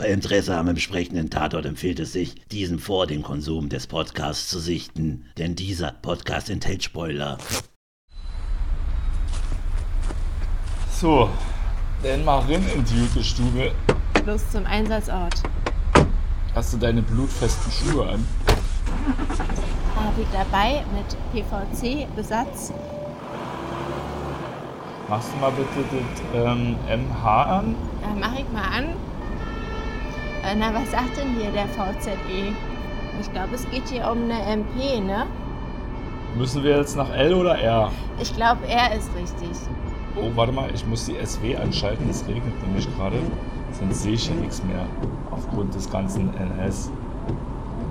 Bei Interesse am entsprechenden Tatort empfiehlt es sich, diesen vor dem Konsum des Podcasts zu sichten, denn dieser Podcast enthält Spoiler. So, dann mal rein in die gute Stube. Los zum Einsatzort. Hast du deine blutfesten Schuhe an? Habe ich dabei mit PVC-Besatz. Machst du mal bitte das ähm, MH an? Äh, mach ich mal an. Äh, na, was sagt denn hier der VZE? Ich glaube, es geht hier um eine MP, ne? Müssen wir jetzt nach L oder R? Ich glaube, er ist richtig. Oh, warte mal, ich muss die SW anschalten. Es regnet nämlich gerade. Sonst sehe ich ja nichts mehr. Aufgrund des ganzen NS.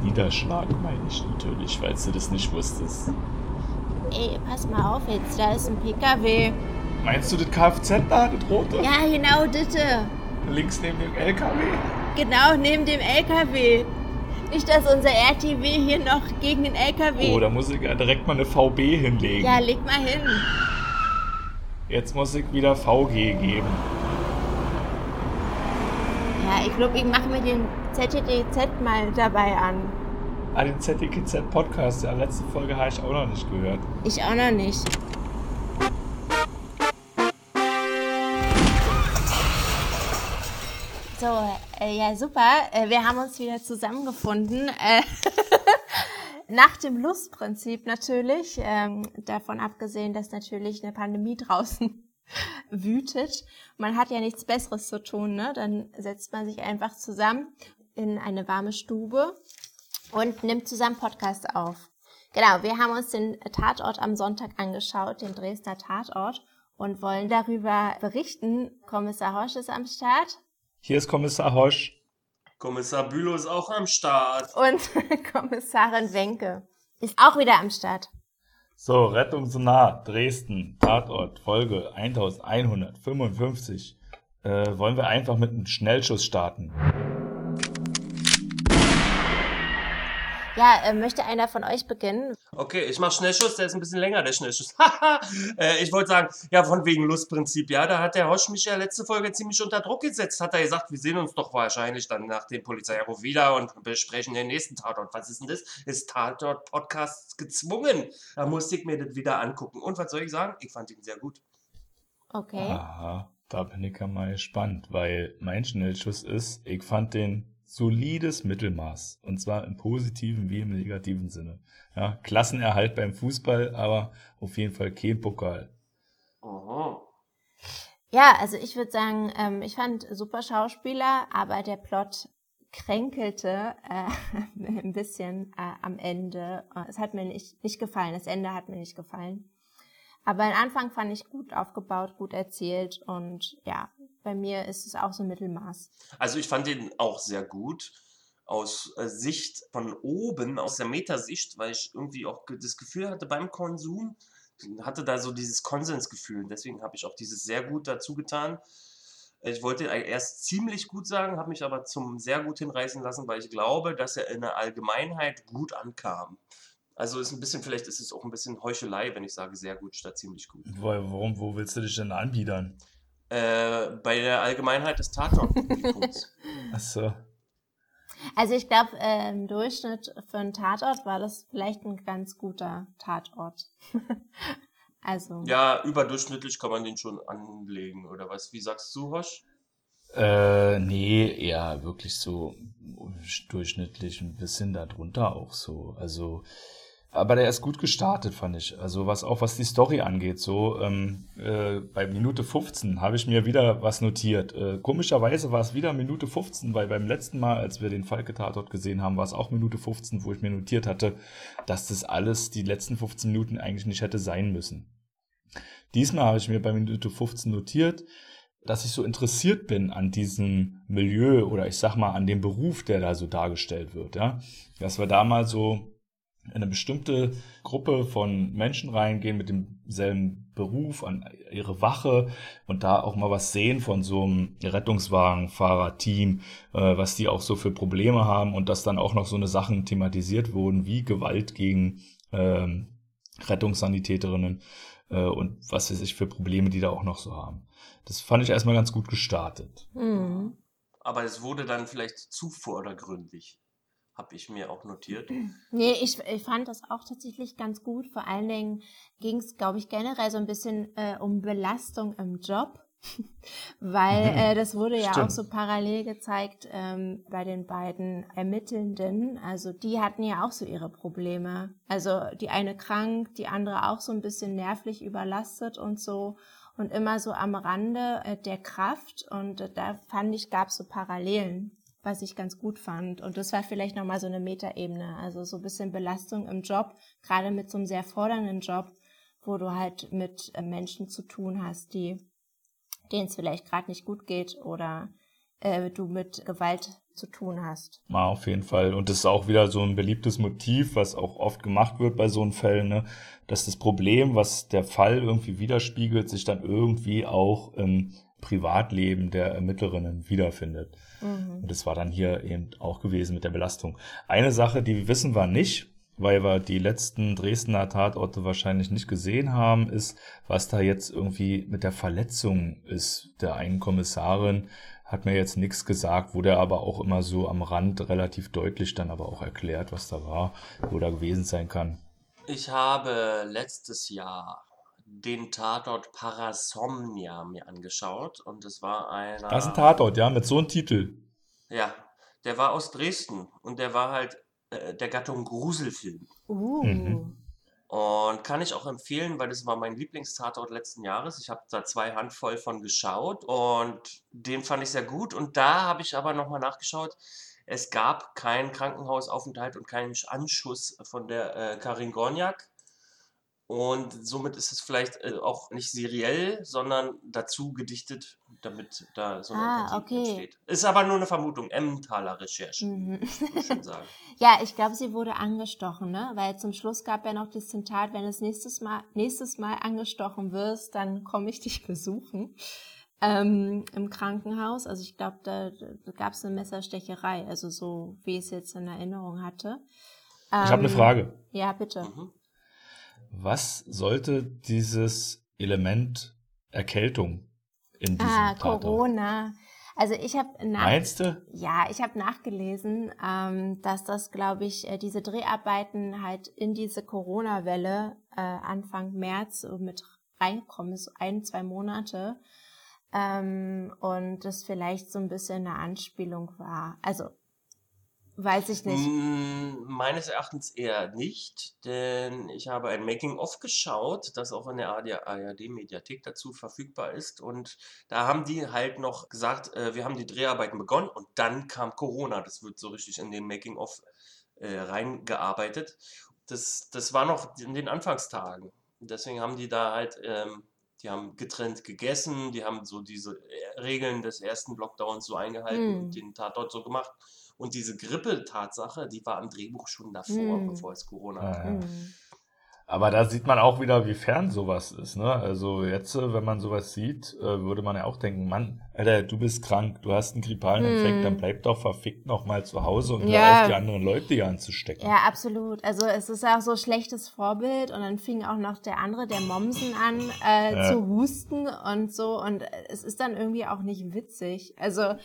Niederschlag meine ich natürlich, falls du das nicht wusstest. Ey, pass mal auf jetzt, da ist ein PKW. Meinst du das Kfz da, das rote? Ja, genau, bitte. Links neben dem LKW? Genau, neben dem LKW. Nicht, dass unser RTW hier noch gegen den LKW... Oh, da muss ich ja direkt mal eine VB hinlegen. Ja, leg mal hin. Jetzt muss ich wieder VG geben. Ja, ich glaube, ich mache mir den ZTDZ mal dabei an. Ah, den ZTKZ Podcast, ja, letzte Folge habe ich auch noch nicht gehört. Ich auch noch nicht. So, äh, ja, super. Äh, wir haben uns wieder zusammengefunden. Äh, nach dem Lustprinzip natürlich. Ähm, davon abgesehen, dass natürlich eine Pandemie draußen wütet. Man hat ja nichts Besseres zu tun, ne? Dann setzt man sich einfach zusammen in eine warme Stube und nimmt zusammen Podcast auf. Genau, wir haben uns den Tatort am Sonntag angeschaut, den Dresdner Tatort, und wollen darüber berichten. Kommissar Horsch ist am Start. Hier ist Kommissar Hosch. Kommissar Bülow ist auch am Start. Und Kommissarin Wenke ist auch wieder am Start. So, Rettung so nah, Dresden, Tatort, Folge 1155. Äh, wollen wir einfach mit einem Schnellschuss starten? Ja, äh, möchte einer von euch beginnen? Okay, ich mach Schnellschuss, der ist ein bisschen länger, der Schnellschuss. Haha, äh, ich wollte sagen, ja, von wegen Lustprinzip, ja, da hat der Hosch mich ja letzte Folge ziemlich unter Druck gesetzt. Hat er gesagt, wir sehen uns doch wahrscheinlich dann nach dem Polizeiruf wieder und besprechen den nächsten Tatort. Was ist denn das? Ist Tatort-Podcast gezwungen? Da musste ich mir das wieder angucken. Und was soll ich sagen? Ich fand ihn sehr gut. Okay. Aha, da bin ich ja mal gespannt, weil mein Schnellschuss ist, ich fand den solides Mittelmaß. Und zwar im positiven wie im negativen Sinne. Ja, Klassenerhalt beim Fußball, aber auf jeden Fall kein Pokal. Aha. Ja, also ich würde sagen, ähm, ich fand super Schauspieler, aber der Plot kränkelte äh, ein bisschen äh, am Ende. Es hat mir nicht, nicht gefallen. Das Ende hat mir nicht gefallen. Aber den Anfang fand ich gut aufgebaut, gut erzählt und ja, bei mir ist es auch so Mittelmaß. Also ich fand den auch sehr gut aus äh, Sicht von oben, aus der Metasicht, weil ich irgendwie auch das Gefühl hatte beim Konsum, hatte da so dieses Konsensgefühl. Und deswegen habe ich auch dieses sehr gut dazu getan. Ich wollte erst ziemlich gut sagen, habe mich aber zum sehr gut hinreißen lassen, weil ich glaube, dass er in der Allgemeinheit gut ankam. Also ist ein bisschen, vielleicht ist es auch ein bisschen Heuchelei, wenn ich sage sehr gut statt ziemlich gut. Wo, warum, wo willst du dich denn anbiedern? Äh, bei der Allgemeinheit des Tatort-Publikums. Achso. Also ich glaube, äh, im Durchschnitt für einen Tatort war das vielleicht ein ganz guter Tatort. also. Ja, überdurchschnittlich kann man den schon anlegen, oder was? Wie sagst du, Hosch? Äh, nee, eher wirklich so durchschnittlich ein bisschen darunter auch so. Also, aber der ist gut gestartet, fand ich. Also was auch was die Story angeht, so ähm, äh, bei Minute 15 habe ich mir wieder was notiert. Äh, komischerweise war es wieder Minute 15, weil beim letzten Mal, als wir den Falke-Tatort gesehen haben, war es auch Minute 15, wo ich mir notiert hatte, dass das alles die letzten 15 Minuten eigentlich nicht hätte sein müssen. Diesmal habe ich mir bei Minute 15 notiert, dass ich so interessiert bin an diesem Milieu oder ich sag mal an dem Beruf, der da so dargestellt wird, ja. Dass wir da mal so in eine bestimmte Gruppe von Menschen reingehen mit demselben Beruf, an ihre Wache und da auch mal was sehen von so einem Rettungswagenfahrerteam, äh, was die auch so für Probleme haben und dass dann auch noch so eine Sachen thematisiert wurden, wie Gewalt gegen ähm, Rettungssanitäterinnen äh, und was weiß ich für Probleme die da auch noch so haben. Das fand ich erstmal ganz gut gestartet. Mhm. aber es wurde dann vielleicht zu vordergründig, habe ich mir auch notiert. Nee, ich, ich fand das auch tatsächlich ganz gut. Vor allen Dingen ging es, glaube ich, generell so ein bisschen äh, um Belastung im Job. Weil äh, das wurde ja Stimmt. auch so parallel gezeigt ähm, bei den beiden Ermittelnden. Also die hatten ja auch so ihre Probleme. Also die eine krank, die andere auch so ein bisschen nervlich überlastet und so. Und immer so am Rande äh, der Kraft. Und äh, da fand ich, gab es so Parallelen, was ich ganz gut fand. Und das war vielleicht nochmal so eine Metaebene. Also so ein bisschen Belastung im Job, gerade mit so einem sehr fordernden Job, wo du halt mit äh, Menschen zu tun hast, die denen es vielleicht gerade nicht gut geht oder äh, du mit Gewalt zu tun hast. Ja, auf jeden Fall. Und das ist auch wieder so ein beliebtes Motiv, was auch oft gemacht wird bei so einen Fällen, ne? dass das Problem, was der Fall irgendwie widerspiegelt, sich dann irgendwie auch im Privatleben der Ermittlerinnen wiederfindet. Mhm. Und das war dann hier eben auch gewesen mit der Belastung. Eine Sache, die wissen wir nicht, weil wir die letzten Dresdner Tatorte wahrscheinlich nicht gesehen haben, ist, was da jetzt irgendwie mit der Verletzung ist. Der einen Kommissarin hat mir jetzt nichts gesagt, wurde aber auch immer so am Rand relativ deutlich dann aber auch erklärt, was da war, wo da gewesen sein kann. Ich habe letztes Jahr den Tatort Parasomnia mir angeschaut und es war einer. Das ist ein Tatort, ja, mit so einem Titel. Ja, der war aus Dresden und der war halt äh, der Gattung Gruselfilm. Uh. Mhm. Und kann ich auch empfehlen, weil das war mein Lieblingstatort letzten Jahres. Ich habe da zwei Handvoll von geschaut und den fand ich sehr gut. Und da habe ich aber nochmal nachgeschaut. Es gab keinen Krankenhausaufenthalt und keinen Anschuss von der äh, Karin Gorniak. Und somit ist es vielleicht äh, auch nicht seriell, sondern dazu gedichtet, damit da so eine Ah, okay. entsteht. Ist aber nur eine Vermutung, Emmentaler Recherche, Mhm. muss ich schon sagen. Ja, ich glaube, sie wurde angestochen, ne? Weil zum Schluss gab ja noch das Zitat, wenn du nächstes Mal, nächstes Mal angestochen wirst, dann komme ich dich besuchen. Ähm, Im Krankenhaus. Also ich glaube, da, da gab es eine Messerstecherei, also so wie ich es jetzt in Erinnerung hatte. Ich habe eine Ähm, Frage. Ja, bitte. Mhm. Was sollte dieses Element Erkältung in diesem Ah, Tatort? Corona. Also ich habe nach Meinst du? Ja, ich habe nachgelesen, ähm, dass das, glaube ich, äh, diese Dreharbeiten halt in diese Corona-Welle äh, Anfang März so mit reinkommen, so ein, zwei Monate. Ähm, und das vielleicht so ein bisschen eine Anspielung war. Also, weiß ich nicht. Mm, Meines Erachtens eher nicht, denn ich habe ein Making-of geschaut, das auch in der ARD-Mediathek dazu verfügbar ist. Und da haben die halt noch gesagt, äh, wir haben die Dreharbeiten begonnen und dann kam Corona. Das wird so richtig in den Making-of äh, reingearbeitet. Das, das war noch in den Anfangstagen. Deswegen haben die da halt, ähm, die haben getrennt gegessen, die haben so diese äh, Regeln des ersten Lockdowns so eingehalten Hm. und den Tatort so gemacht. Und diese Grippe-Tatsache, die war im Drehbuch schon davor, Hm. bevor es Corona gab. ja. Mhm. Aber da sieht man auch wieder, wie fern sowas ist. Ne? Also jetzt, äh, wenn man sowas sieht, äh, würde man ja auch denken, Mann, Alter, du bist krank, du hast einen grippalen Infekt, Hm. dann bleib doch verfickt noch mal zu Hause und Ja. hör auf, die anderen Leute hier anzustecken. Ja, absolut. Also es ist auch so schlechtes Vorbild und dann fing auch noch der andere, der Mommsen an äh, Ja. zu husten und so und es ist dann irgendwie auch nicht witzig. Also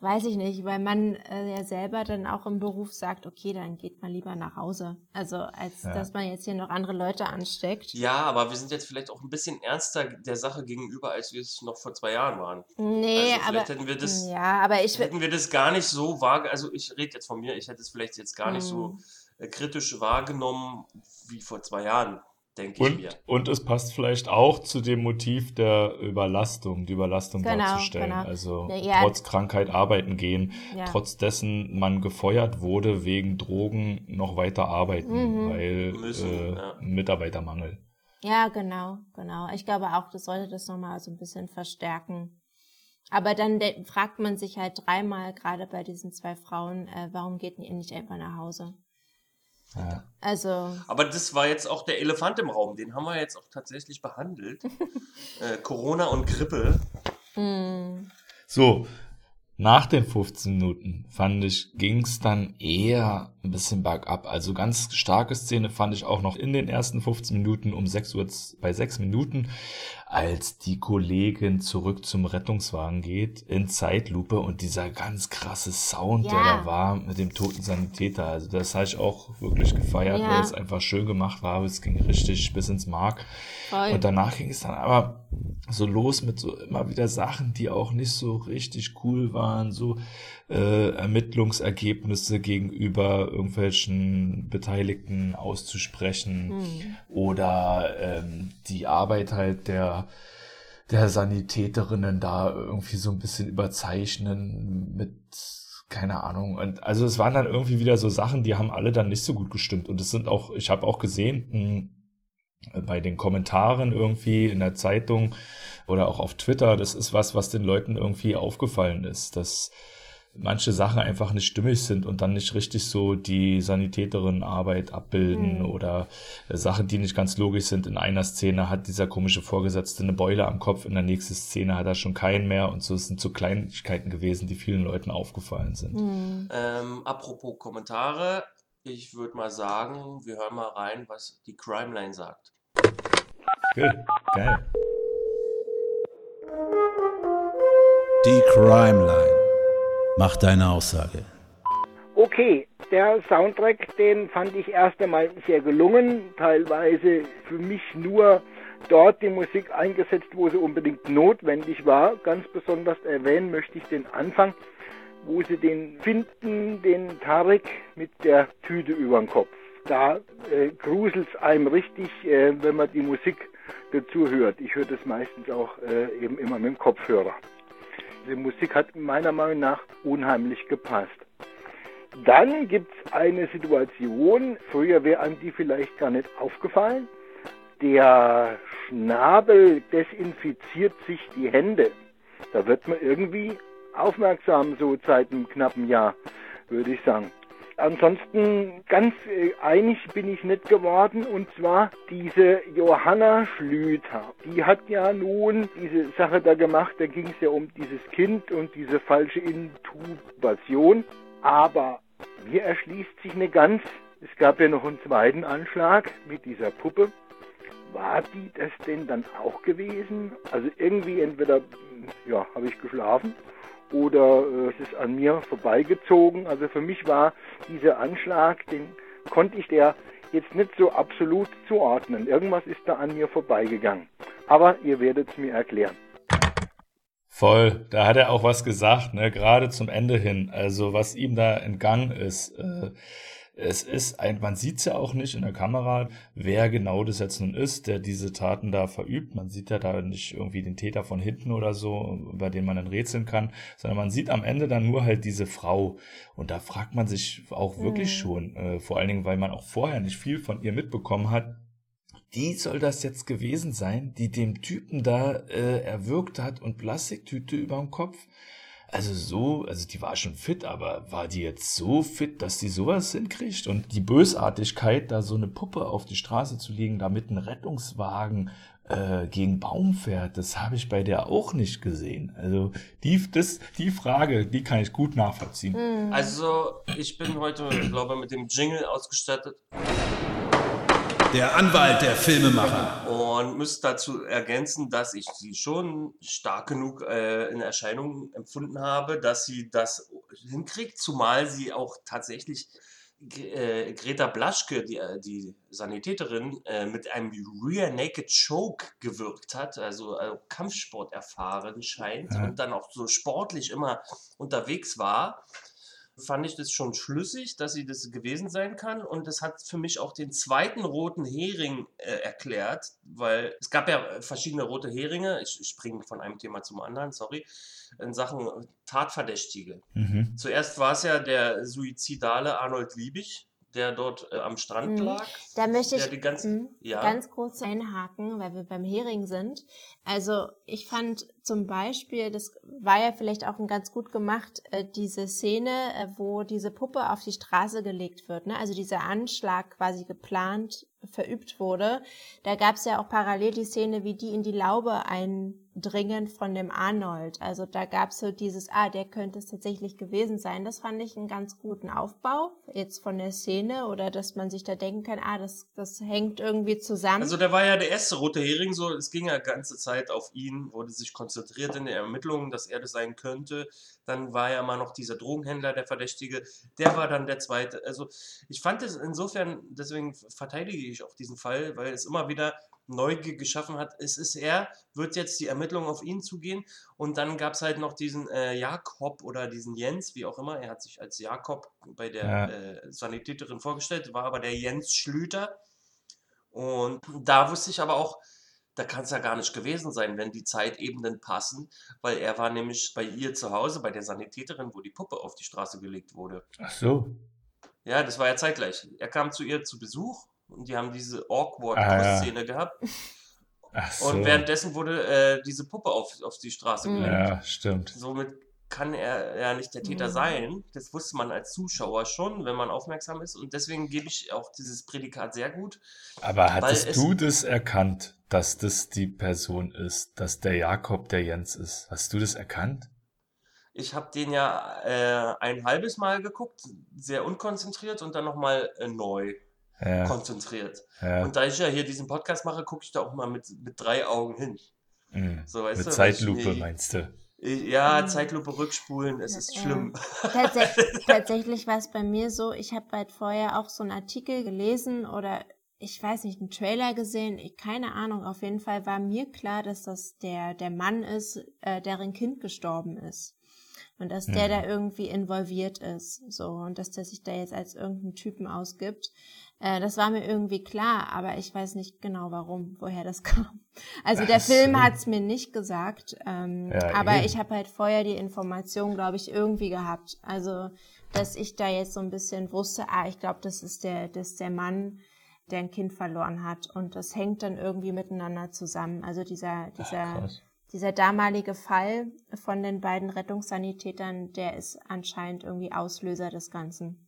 weiß ich nicht, weil man äh, ja selber dann auch im Beruf sagt, okay, dann geht man lieber nach Hause. Also als Ja. dass man jetzt hier noch andere Leute ansteckt. Ja, aber wir sind jetzt vielleicht auch ein bisschen ernster der Sache gegenüber, als wir es noch vor zwei Jahren waren. Nee, also aber vielleicht hätten wir das, ja, aber ich hätten wir das gar nicht so wahr, also ich rede jetzt von mir, ich hätte es vielleicht jetzt gar nicht so Hm. äh, kritisch wahrgenommen wie vor zwei Jahren, denke ich Und, mir. und es passt vielleicht auch zu dem Motiv der Überlastung, die Überlastung Genau, darzustellen. genau. Also Ja, ja. trotz Krankheit arbeiten gehen, ja. trotz dessen man gefeuert wurde wegen Drogen noch weiter arbeiten, Mhm. weil Müssen, äh, ja. Mitarbeitermangel. Ja, genau, genau. Ich glaube auch, das sollte das nochmal so ein bisschen verstärken. Aber dann fragt man sich halt dreimal, gerade bei diesen zwei Frauen, äh, warum geht ihr nicht einfach nach Hause? Ja. Also, Aber das war jetzt auch der Elefant im Raum, den haben wir jetzt auch tatsächlich behandelt. äh, Corona und Grippe. mh, So, nach den 15 Minuten fand ich, ging's dann eher ein bisschen bergab. Also ganz starke Szene fand ich auch noch in den ersten 15 Minuten um 6 Uhr, bei 6 Minuten, als die Kollegin zurück zum Rettungswagen geht in Zeitlupe und dieser ganz krasse Sound, Ja. der da war mit dem toten Sanitäter. Also das habe ich auch wirklich gefeiert, Ja. weil es einfach schön gemacht war. Es ging richtig bis ins Mark. Voll. Und danach ging es dann aber so los mit so immer wieder Sachen, die auch nicht so richtig cool waren, so äh, Ermittlungsergebnisse gegenüber irgendwelchen Beteiligten auszusprechen Hm. oder ähm, die Arbeit halt der der Sanitäterinnen da irgendwie so ein bisschen überzeichnen mit keine Ahnung und also es waren dann irgendwie wieder so Sachen, die haben alle dann nicht so gut gestimmt und es sind auch ich habe auch gesehen mh, bei den Kommentaren irgendwie in der Zeitung oder auch auf Twitter, das ist was, was den Leuten irgendwie aufgefallen ist, dass manche Sachen einfach nicht stimmig sind und dann nicht richtig so die Sanitäterinnenarbeit abbilden Mhm. oder äh, Sachen, die nicht ganz logisch sind. In einer Szene hat dieser komische Vorgesetzte eine Beule am Kopf, in der nächsten Szene hat er schon keinen mehr und so es sind so Kleinigkeiten gewesen, die vielen Leuten aufgefallen sind. Hm. Ähm, apropos Kommentare, ich würde mal sagen, wir hören mal rein, was die Crime Line sagt. Good. Geil. Die Crime Line. Mach deine Aussage. Okay, der Soundtrack, den fand ich erst einmal sehr gelungen, teilweise für mich nur dort die Musik eingesetzt, wo sie unbedingt notwendig war. Ganz besonders erwähnen möchte ich den Anfang, wo sie den finden, den Tarek mit der Tüte über den Kopf. Da äh, gruselt's einem richtig, äh, wenn man die Musik dazu hört. Ich höre das meistens auch äh, eben immer mit dem Kopfhörer. Die Musik hat meiner Meinung nach unheimlich gepasst. Dann gibt's eine Situation, früher wäre einem die vielleicht gar nicht aufgefallen. Der Schnabel desinfiziert sich die Hände. Da wird man irgendwie aufmerksam, so seit einem knappen Jahr, würde ich sagen. Ansonsten ganz äh, einig bin ich nicht geworden und zwar diese Johanna Schlüter. Die hat ja nun diese Sache da gemacht, da ging es ja um dieses Kind und diese falsche Intubation. Aber mir erschließt sich eine ganz, es gab ja noch einen zweiten Anschlag mit dieser Puppe. War die das denn dann auch gewesen? Also irgendwie entweder, ja, habe ich geschlafen oder äh, es ist an mir vorbeigezogen. Also für mich war dieser Anschlag, den konnte ich der jetzt nicht so absolut zuordnen. Irgendwas ist da an mir vorbeigegangen. Aber ihr werdet es mir erklären. Voll, da hat er auch was gesagt, ne, gerade zum Ende hin. Also was ihm da entgangen ist, äh, es ist ein, man sieht's ja auch nicht in der Kamera, wer genau das jetzt nun ist, der diese Taten da verübt. Man sieht ja da nicht irgendwie den Täter von hinten oder so, über den man dann rätseln kann, sondern man sieht am Ende dann nur halt diese Frau. Und da fragt man sich auch wirklich Mhm. schon, äh, vor allen Dingen, weil man auch vorher nicht viel von ihr mitbekommen hat, die soll das jetzt gewesen sein, die dem Typen da äh, erwürgt hat und Plastiktüte überm Kopf. Also so, also die war schon fit, aber war die jetzt so fit, dass die sowas hinkriegt? Und die Bösartigkeit, da so eine Puppe auf die Straße zu legen, damit ein Rettungswagen äh, gegen Baum fährt, das habe ich bei der auch nicht gesehen. Also die, das, die Frage, die kann ich gut nachvollziehen. Hm. Also, ich bin heute, glaube ich, mit dem Jingle ausgestattet Der Anwalt der Filmemacher. und müsste dazu ergänzen, dass ich sie schon stark genug äh, in Erscheinung empfunden habe, dass sie das hinkriegt, zumal sie auch tatsächlich G- äh, Greta Blaschke, die, äh, die Sanitäterin, äh, mit einem Rear Naked Choke gewirkt hat, also äh, Kampfsport erfahren scheint Ja. und dann auch so sportlich immer unterwegs war fand ich das schon schlüssig, dass sie das gewesen sein kann. Und das hat für mich auch den zweiten roten Hering äh, erklärt, weil es gab ja äh, verschiedene rote Heringe. Ich, ich springe von einem Thema zum anderen, sorry. In Sachen Tatverdächtige. Mhm. Zuerst war es ja der suizidale Arnold Liebig, der dort äh, am Strand Mhm. lag. Da möchte ich Der die ganze- hm, ja. ganz kurz einhaken, weil wir beim Hering sind. Also ich fand zum Beispiel, das war ja vielleicht auch ein ganz gut gemacht, äh, diese Szene, äh, wo diese Puppe auf die Straße gelegt wird. Ne? Also dieser Anschlag quasi geplant verübt wurde. Da gab es ja auch parallel die Szene, wie die in die Laube dringend von dem Arnold. Also da gab es so dieses, ah, der könnte es tatsächlich gewesen sein. Das fand ich einen ganz guten Aufbau, jetzt von der Szene oder dass man sich da denken kann, ah, das, das hängt irgendwie zusammen. Also der war ja der erste rote Hering, so es ging ja ganze Zeit auf ihn, wurde sich konzentriert in der Ermittlung, dass er das sein könnte. Dann war ja mal noch dieser Drogenhändler, der Verdächtige, der war dann der zweite. Also ich fand es insofern, deswegen verteidige ich auch diesen Fall, weil es immer wieder Neugier geschaffen hat. Es ist er, wird jetzt die Ermittlung auf ihn zugehen. Und dann gab es halt noch diesen äh, Jakob oder diesen Jens, wie auch immer. Er hat sich als Jakob bei der Ja. äh, Sanitäterin vorgestellt, war aber der Jens Schlüter. Und da wusste ich aber auch, da kann es ja gar nicht gewesen sein, wenn die Zeitebenen passen, weil er war nämlich bei ihr zu Hause, bei der Sanitäterin, wo die Puppe auf die Straße gelegt wurde. Ach so. Ja, das war ja zeitgleich. Er kam zu ihr zu Besuch und die haben diese awkward Ah, ja. Gehabt. Ach so. Und währenddessen wurde äh, diese Puppe auf, auf die Straße Mhm. gelegt. ja, stimmt. Somit kann er ja nicht der Täter Mhm. sein. Das wusste man als Zuschauer schon, wenn man aufmerksam ist. Und deswegen gebe ich auch dieses Prädikat sehr gut. Aber hattest es- du das erkannt, dass das die Person ist, dass der Jakob der Jens ist? Hast du das erkannt? Ich habe den ja äh, ein halbes Mal geguckt, sehr unkonzentriert und dann nochmal äh, neu Ja, konzentriert. ja. Und da ich ja hier diesen Podcast mache, gucke ich da auch mal mit, mit drei Augen hin. mhm. So, weißt Mit du, ich- Zeitlupe nee, meinst du? Ja, Mhm. Zeitlupe rückspulen, es ist Ja. schlimm. Tats tatsächlich war es bei mir so, ich habe halt vorher auch so einen Artikel gelesen oder ich weiß nicht, einen Trailer gesehen, ich, keine Ahnung, auf jeden Fall war mir klar, dass das der, der Mann ist, äh, deren Kind gestorben ist. Und dass der Mhm. da irgendwie involviert ist, so, und dass der sich da jetzt als irgendeinen Typen ausgibt. Äh, das war mir irgendwie klar, aber ich weiß nicht genau warum, woher das kam. Also der Ach so. Film hat's mir nicht gesagt, ähm, Ja, aber eben. ich habe halt vorher die Information, glaube ich, irgendwie gehabt. Also, dass ich da jetzt so ein bisschen wusste, ah, ich glaube, das ist der, das ist der Mann, der ein Kind verloren hat. Und das hängt dann irgendwie miteinander zusammen. Also dieser, dieser, Krass. dieser damalige Fall von den beiden Rettungssanitätern, der ist anscheinend irgendwie Auslöser des Ganzen.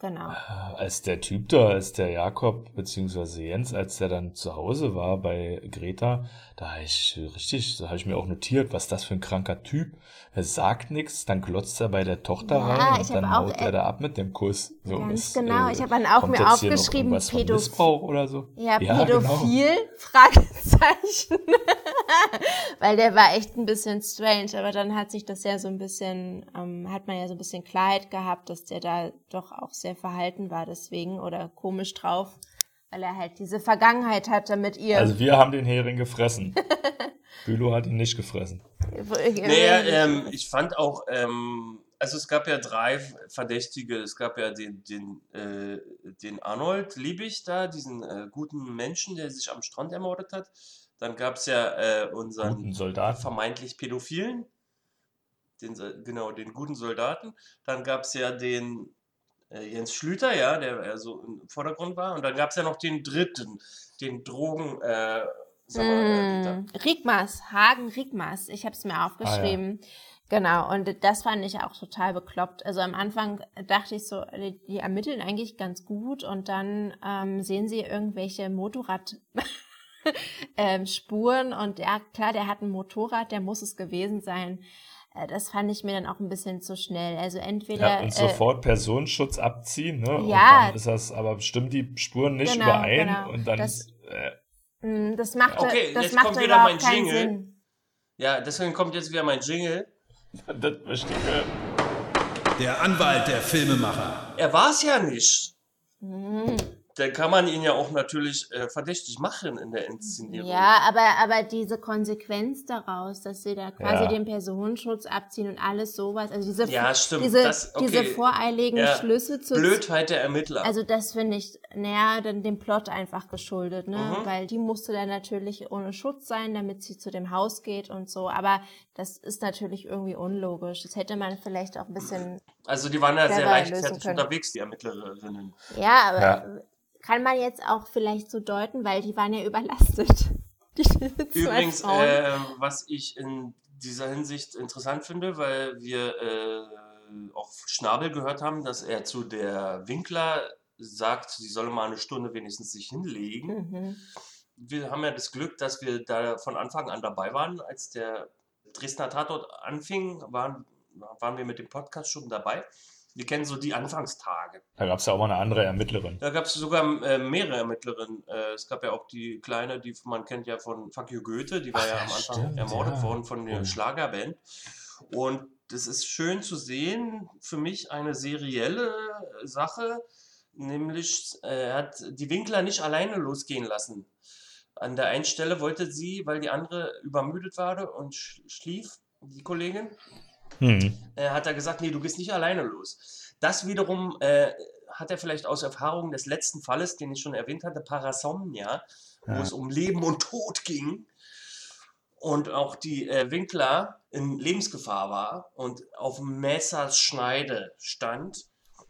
Genau. Als der Typ da, als der Jakob beziehungsweise Jens, als der dann zu Hause war bei Greta, da habe ich richtig, da habe ich mir auch notiert, was das für ein kranker Typ. Er sagt nichts, dann glotzt er bei der Tochter Ja, rein und dann hab auch, haut äh, er da ab mit dem Kuss. So, ganz ist, genau. äh, Ich habe dann auch mir aufgeschrieben, irgendwas von Pädoph- Missbrauch oder so. Ja, Ja, genau. pädophil? Fragezeichen. Weil der war echt ein bisschen strange, aber dann hat sich das ja so ein bisschen, ähm, hat man ja so ein bisschen Klarheit gehabt, dass der da doch auch sehr verhalten war deswegen oder komisch drauf, weil er halt diese Vergangenheit hatte mit ihr. Also wir haben den Hering gefressen. Bülow hat ihn nicht gefressen. Naja, ähm, ich fand auch, ähm, also es gab ja drei Verdächtige. Es gab ja den, den, äh, den Arnold Liebig da, diesen äh, guten Menschen, der sich am Strand ermordet hat. Dann gab es ja äh, Guten unseren vermeintlich Pädophilen, den, genau, den guten Soldaten. Dann gab es ja den äh, Jens Schlüter, ja, der eher so im Vordergrund war. Und dann gab es ja noch den dritten, den Drogen, äh, sag mal, äh. Mm, Rigmas, Hagen Rigmas. Ich habe es mir aufgeschrieben. Genau, und das fand ich auch total bekloppt. Also am Anfang dachte ich so, die, die ermitteln eigentlich ganz gut und dann ähm, sehen sie irgendwelche Motorrad ähm, Spuren und ja, klar, der hat ein Motorrad, der muss es gewesen sein. Äh, das fand ich mir dann auch ein bisschen zu schnell. Also entweder Ja, und äh, sofort Personenschutz abziehen, ne? Und Ja. dann ist das, aber stimmen die Spuren nicht Genau, überein genau. und dann Das- äh, mh, das machte, Okay, das jetzt machte kommt wieder mein Jingle. Sinn. Ja, deswegen kommt jetzt wieder mein Jingle. das verstehe ich. Der Anwalt der Filmemacher. Er war es ja nicht. Mhm. Dann kann man ihn ja auch natürlich äh, verdächtig machen in der Inszenierung. Ja, aber, aber diese Konsequenz daraus, dass sie da quasi Ja. den Personenschutz abziehen und alles sowas, also diese, Ja, stimmt, diese, das- okay. diese voreiligen Ja, Schlüsse zu Blödheit der Ermittler. Also das finde ich, naja, dann dem Plot einfach geschuldet, ne? Mhm. Weil die musste dann natürlich ohne Schutz sein, damit sie zu dem Haus geht und so. Aber das ist natürlich irgendwie unlogisch. Das hätte man vielleicht auch ein bisschen, also die waren ja sehr leichtfertig unterwegs, die Ermittlerinnen. ja, aber Ja. Kann man jetzt auch vielleicht so deuten, weil die waren ja überlastet. Übrigens, äh, was ich in dieser Hinsicht interessant finde, weil wir äh, auch Schnabel gehört haben, dass er zu der Winkler sagt, sie solle mal eine Stunde wenigstens sich hinlegen. mhm. wir haben ja das Glück, dass wir da von Anfang an dabei waren, als der Dresdner Tatort anfing, waren, waren wir mit dem Podcast schon dabei. Wir kennen so die Anfangstage. Da gab es ja auch mal eine andere Ermittlerin. Da gab es sogar äh, mehrere Ermittlerinnen. Äh, es gab ja auch die kleine, die man kennt ja von Fuck you Goethe, die war Ach, ja ja, am Anfang stimmt, ermordet ja. worden von der Oh. Schlagerband. Und das ist schön zu sehen, für mich eine serielle Sache, nämlich äh, er hat die Winkler nicht alleine losgehen lassen. An der einen Stelle wollte sie, weil die andere übermüdet war und sch schlief, die Kollegin, Hm. äh, hat er gesagt, nee, du gehst nicht alleine los. Das wiederum äh, hat er vielleicht aus Erfahrung des letzten Falles, den ich schon erwähnt hatte, Parasomnia, wo Ja. es um Leben und Tod ging und auch die äh, Winkler in Lebensgefahr war und auf Messerschneide stand.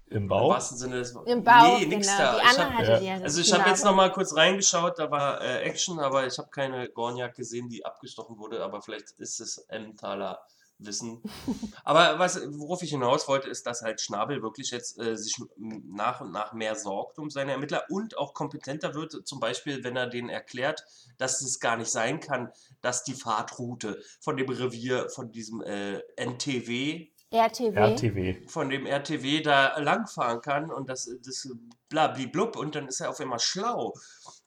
Im Im Bauch? wahrsten Sinne des Wortes. Im Bauch, Nee, nix genau. da. Die Ich hab, hatte ja. also ich habe jetzt noch mal kurz reingeschaut, da war äh, Action, aber ich habe keine Gorniak gesehen, die abgestochen wurde, aber vielleicht ist es Emmentaler Wissen. aber was, worauf ich hinaus wollte, ist, dass halt Schnabel wirklich jetzt äh, sich nach und nach mehr sorgt um seine Ermittler und auch kompetenter wird, zum Beispiel, wenn er denen erklärt, dass es gar nicht sein kann, dass die Fahrtroute von dem Revier, von diesem äh, NTW, RTW. RTW. von dem RTW da langfahren kann und das, das blub und dann ist er auf einmal schlau,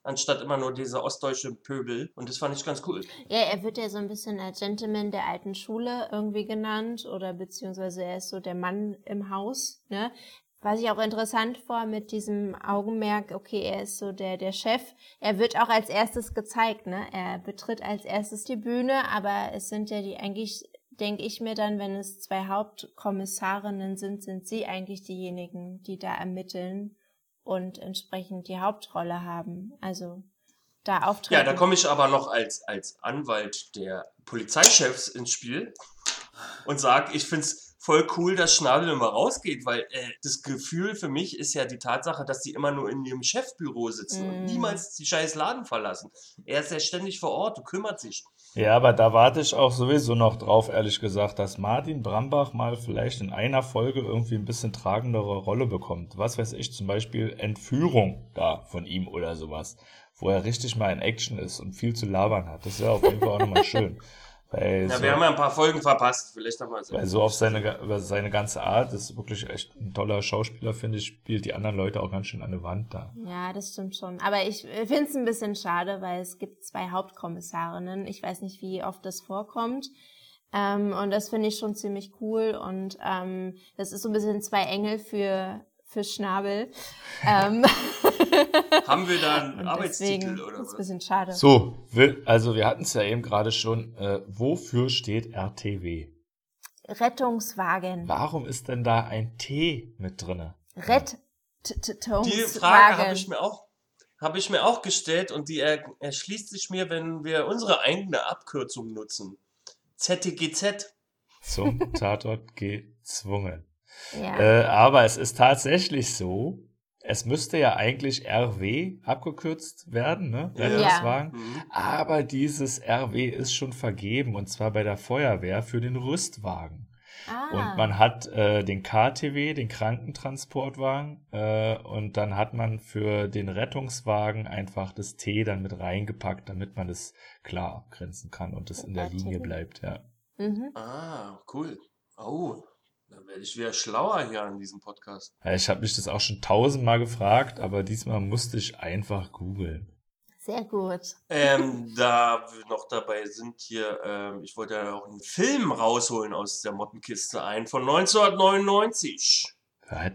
anstatt immer nur dieser ostdeutsche Pöbel. Und das fand ich ganz cool. Ja, er wird ja so ein bisschen als Gentleman der alten Schule irgendwie genannt oder beziehungsweise er ist so der Mann im Haus, ne? Was ich auch interessant vor mit diesem Augenmerk, okay, er ist so der, der Chef. Er wird auch als erstes gezeigt, ne? Er betritt als erstes die Bühne, aber es sind ja die eigentlich, denke ich mir dann, wenn es zwei Hauptkommissarinnen sind, sind sie eigentlich diejenigen, die da ermitteln und entsprechend die Hauptrolle haben. Also da auftreten. Ja, da komme ich aber noch als, als Anwalt der Polizeichefs ins Spiel und sage, ich finde es voll cool, dass Schnabel immer rausgeht, weil äh, das Gefühl für mich ist ja die Tatsache, dass die immer nur in ihrem Chefbüro sitzen und Mm. niemals die scheiß Laden verlassen. Er ist ja ständig vor Ort und kümmert sich. Ja, aber da warte ich auch sowieso noch drauf, ehrlich gesagt, dass Martin Brambach mal vielleicht in einer Folge irgendwie ein bisschen tragendere Rolle bekommt. Was weiß ich, zum Beispiel Entführung da von ihm oder sowas, wo er richtig mal in Action ist und viel zu labern hat. Das wäre auf jeden Fall auch nochmal schön. Weil Ja, so, wir haben ja ein paar Folgen verpasst. Vielleicht haben wir es. weil so auf seine, über seine ganze Art, ist wirklich echt ein toller Schauspieler, finde ich, spielt die anderen Leute auch ganz schön an der Wand da. Ja, das stimmt schon. Aber ich finde es ein bisschen schade, weil es gibt zwei Hauptkommissarinnen. Ich weiß nicht, wie oft das vorkommt. Ähm, und das finde ich schon ziemlich cool. Und ähm, das ist so ein bisschen zwei Engel für, für Schnabel. ähm, Haben wir da einen und Arbeitstitel deswegen oder ist es ein was? bisschen schade. So, also wir hatten es ja eben gerade schon. Äh, wofür steht RTW? Rettungswagen. Warum ist denn da ein T mit drinne? Rettungswagen. Die Frage habe ich mir auch habe ich mir auch gestellt und die er, erschließt sich mir, wenn wir unsere eigene Abkürzung nutzen. ZTGZ. Zum Tatort gezwungen. Ja. Äh, aber es ist tatsächlich so, es müsste ja eigentlich RW abgekürzt werden, ne? Ja. Rettungswagen. Mhm. Aber dieses RW ist schon vergeben und zwar bei der Feuerwehr für den Rüstwagen. ah. Und man hat äh, den KTW, den Krankentransportwagen, äh, und dann hat man für den Rettungswagen einfach das T dann mit reingepackt, damit man das klar abgrenzen kann und das in der Linie bleibt, ja. mhm. Ah, cool. Oh, dann werde ich wieder schlauer hier an diesem Podcast. Ja, Ich habe mich das auch schon tausendmal gefragt, aber diesmal musste ich einfach googeln. Sehr gut. Ähm, da wir noch dabei sind hier, ähm, ich wollte ja auch einen Film rausholen aus der Mottenkiste ein von 1999. Was?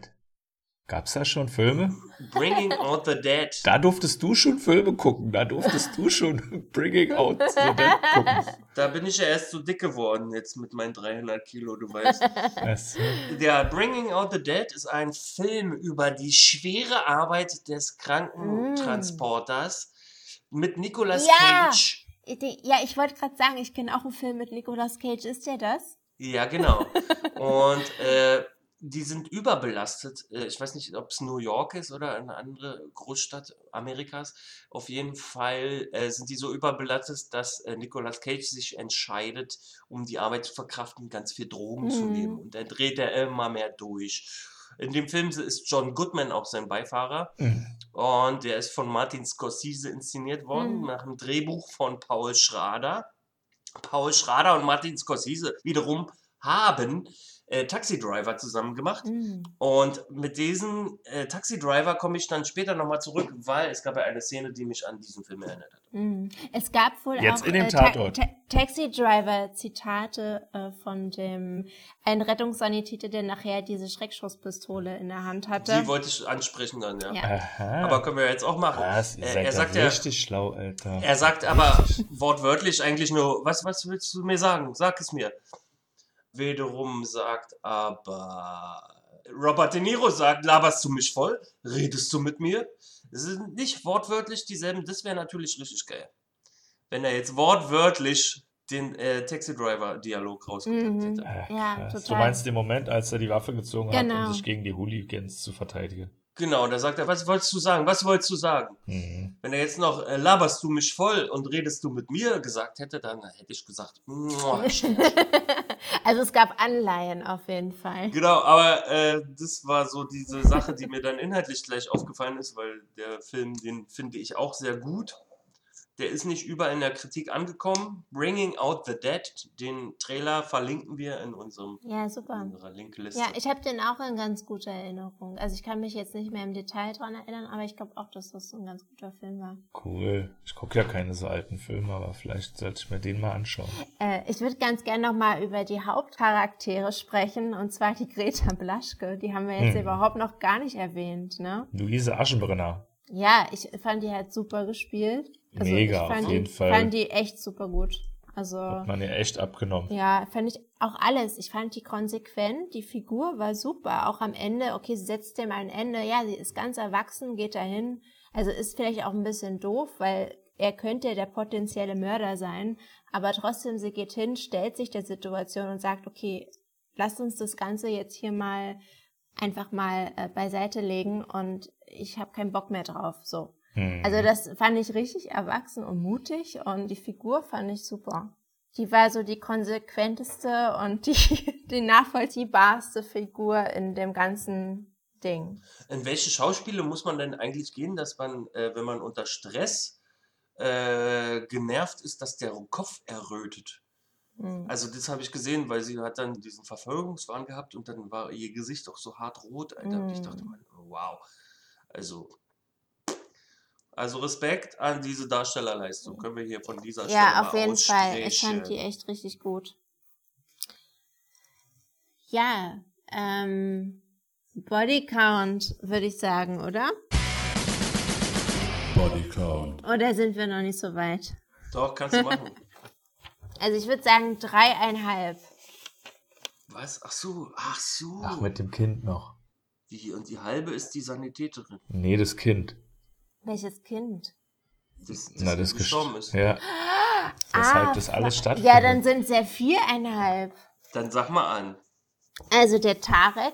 Gab's da schon Filme? Bringing Out the Dead. Da durftest du schon Filme gucken, da durftest du schon Bringing Out the Dead gucken. Da bin ich ja erst so dick geworden jetzt mit meinen 300 Kilo, du weißt. Was? Der Bringing Out the Dead ist ein Film über die schwere Arbeit des Krankentransporters mit Nicolas Ja! Cage. Ja, ich wollte gerade sagen, ich kenne auch einen Film mit Nicolas Cage. Ist der das? Ja, genau. Und äh, die sind überbelastet. Äh, Ich weiß nicht, ob es New York ist oder eine andere Großstadt Amerikas. Auf jeden Fall äh, sind die so überbelastet, dass äh, Nicolas Cage sich entscheidet, um die Arbeit zu verkraften, ganz viel Drogen zu Mhm. nehmen. Und dann dreht er immer mehr durch. In dem Film ist John Goodman auch sein Beifahrer. Und der ist von Martin Scorsese inszeniert worden, Mhm. nach einem Drehbuch von Paul Schrader. Paul Schrader und Martin Scorsese wiederum haben äh, Taxi Driver zusammen gemacht. Mhm. Und mit diesem äh, Taxi Driver komme ich dann später nochmal zurück, weil es gab ja eine Szene, die mich an diesen Film erinnert hat. Mhm. Es gab wohl Jetzt auch in dem äh, Ta Tatort. Ta Taxi Driver Zitate äh, von dem ein Rettungssanitäter, der nachher diese Schreckschusspistole in der Hand hatte. Die wollte ich ansprechen dann, ja. Ja. Aber können wir jetzt auch machen. Was? Ihr Äh, seid er ja sagt ja, richtig schlau, Alter. er sagt aber wortwörtlich eigentlich nur, was, was willst du mir sagen? Sag es mir. Wiederum sagt aber Robert De Niro sagt, laberst du mich voll? Redest du mit mir? Es sind nicht wortwörtlich dieselben, das wäre natürlich richtig geil. Wenn er jetzt wortwörtlich den äh, Taxi Driver Dialog rausgepackt Mhm. hätte. Ach, Ja. Du total. meinst den Moment, als er die Waffe gezogen hat, Genau. um sich gegen die Hooligans zu verteidigen. Genau, da sagt er, was wolltest du sagen? Was wolltest du sagen? Mhm. Wenn er jetzt noch äh, laberst du mich voll und redest du mit mir gesagt hätte, dann hätte ich gesagt, "Mua, also es gab Anleihen auf jeden Fall. Genau, aber äh, das war so diese Sache, die mir dann inhaltlich gleich aufgefallen ist, weil der Film, den finde ich auch sehr gut. Der ist nicht überall in der Kritik angekommen. Bringing Out the Dead, den Trailer verlinken wir in unserem, Ja, in super. unserer Linkliste. Ja, ich habe den auch in ganz guter Erinnerung. Also ich kann mich jetzt nicht mehr im Detail dran erinnern, aber ich glaube auch, dass das ein ganz guter Film war. Cool. Ich gucke ja keine so alten Filme, aber vielleicht sollte ich mir den mal anschauen. Äh, ich würde ganz gerne nochmal über die Hauptcharaktere sprechen, und zwar die Greta Blaschke. Die haben wir jetzt Hm. überhaupt noch gar nicht erwähnt, ne? Luise Aschenbrenner. Ja, ich fand die halt super gespielt. Also Mega, ich auf jeden die, Fall. fand die echt super gut. Also Hat man ihr echt abgenommen. ja, fand ich auch alles. Ich fand die konsequent, die Figur war super. Auch am Ende, okay, sie setzt dem ein Ende. Ja, sie ist ganz erwachsen, geht dahin. Also ist vielleicht auch ein bisschen doof, weil er könnte der potenzielle Mörder sein. Aber trotzdem, sie geht hin, stellt sich der Situation und sagt, okay, lasst uns das Ganze jetzt hier mal einfach mal äh, beiseite legen und ich habe keinen Bock mehr drauf. So. Hm. Also das fand ich richtig erwachsen und mutig und die Figur fand ich super. Die war so die konsequenteste und die, die nachvollziehbarste Figur in dem ganzen Ding. In welche Schauspiele muss man denn eigentlich gehen, dass man, äh, wenn man unter Stress äh, genervt ist, dass der Kopf errötet? Hm. Also das habe ich gesehen, weil sie hat dann diesen Verfolgungswahn gehabt und dann war ihr Gesicht auch so hart rot, Alter. Und ich dachte Mm. mir, wow. Also, also Respekt an diese Darstellerleistung. Können wir hier von dieser Stelle Ja, mal auf jeden Fall. Ich fand die echt richtig gut. Ja, ähm, Bodycount würde ich sagen, oder? Bodycount. Oder sind wir noch nicht so weit? Doch, kannst du machen. Also ich würde sagen dreieinhalb. Was? Ach so, ach so. Ach, mit dem Kind noch. Die, und die halbe ist die Sanitäterin. Nee, das Kind. Welches Kind? Das, das, Na, das gestorben gest- ist. Ja. Weshalb das alles Ja, stattfindet. dann sind es ja viereinhalb. Dann sag mal an. Also der Tarek,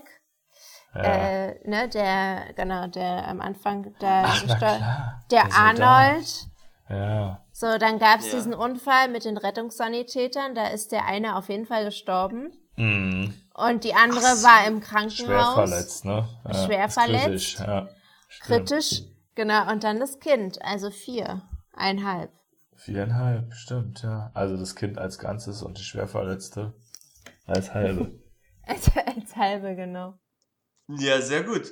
ja. äh, ne, der, genau, der am Anfang, der, Ach, na gestor- klar. der. Arnold. Ja. So, dann gab es Ja. diesen Unfall mit den Rettungssanitätern, da ist der eine auf jeden Fall gestorben. Mhm. Und die andere Ach so. war im Krankenhaus. Schwer verletzt, ne? Ja, Schwer verletzt. kritisch, Ja. Stimmt. Kritisch. Genau, und dann das Kind, also vier. Einhalb. Viereinhalb, stimmt, ja. Also das Kind als Ganzes und die Schwerverletzte als halbe. Als, als halbe, genau. Ja, sehr gut.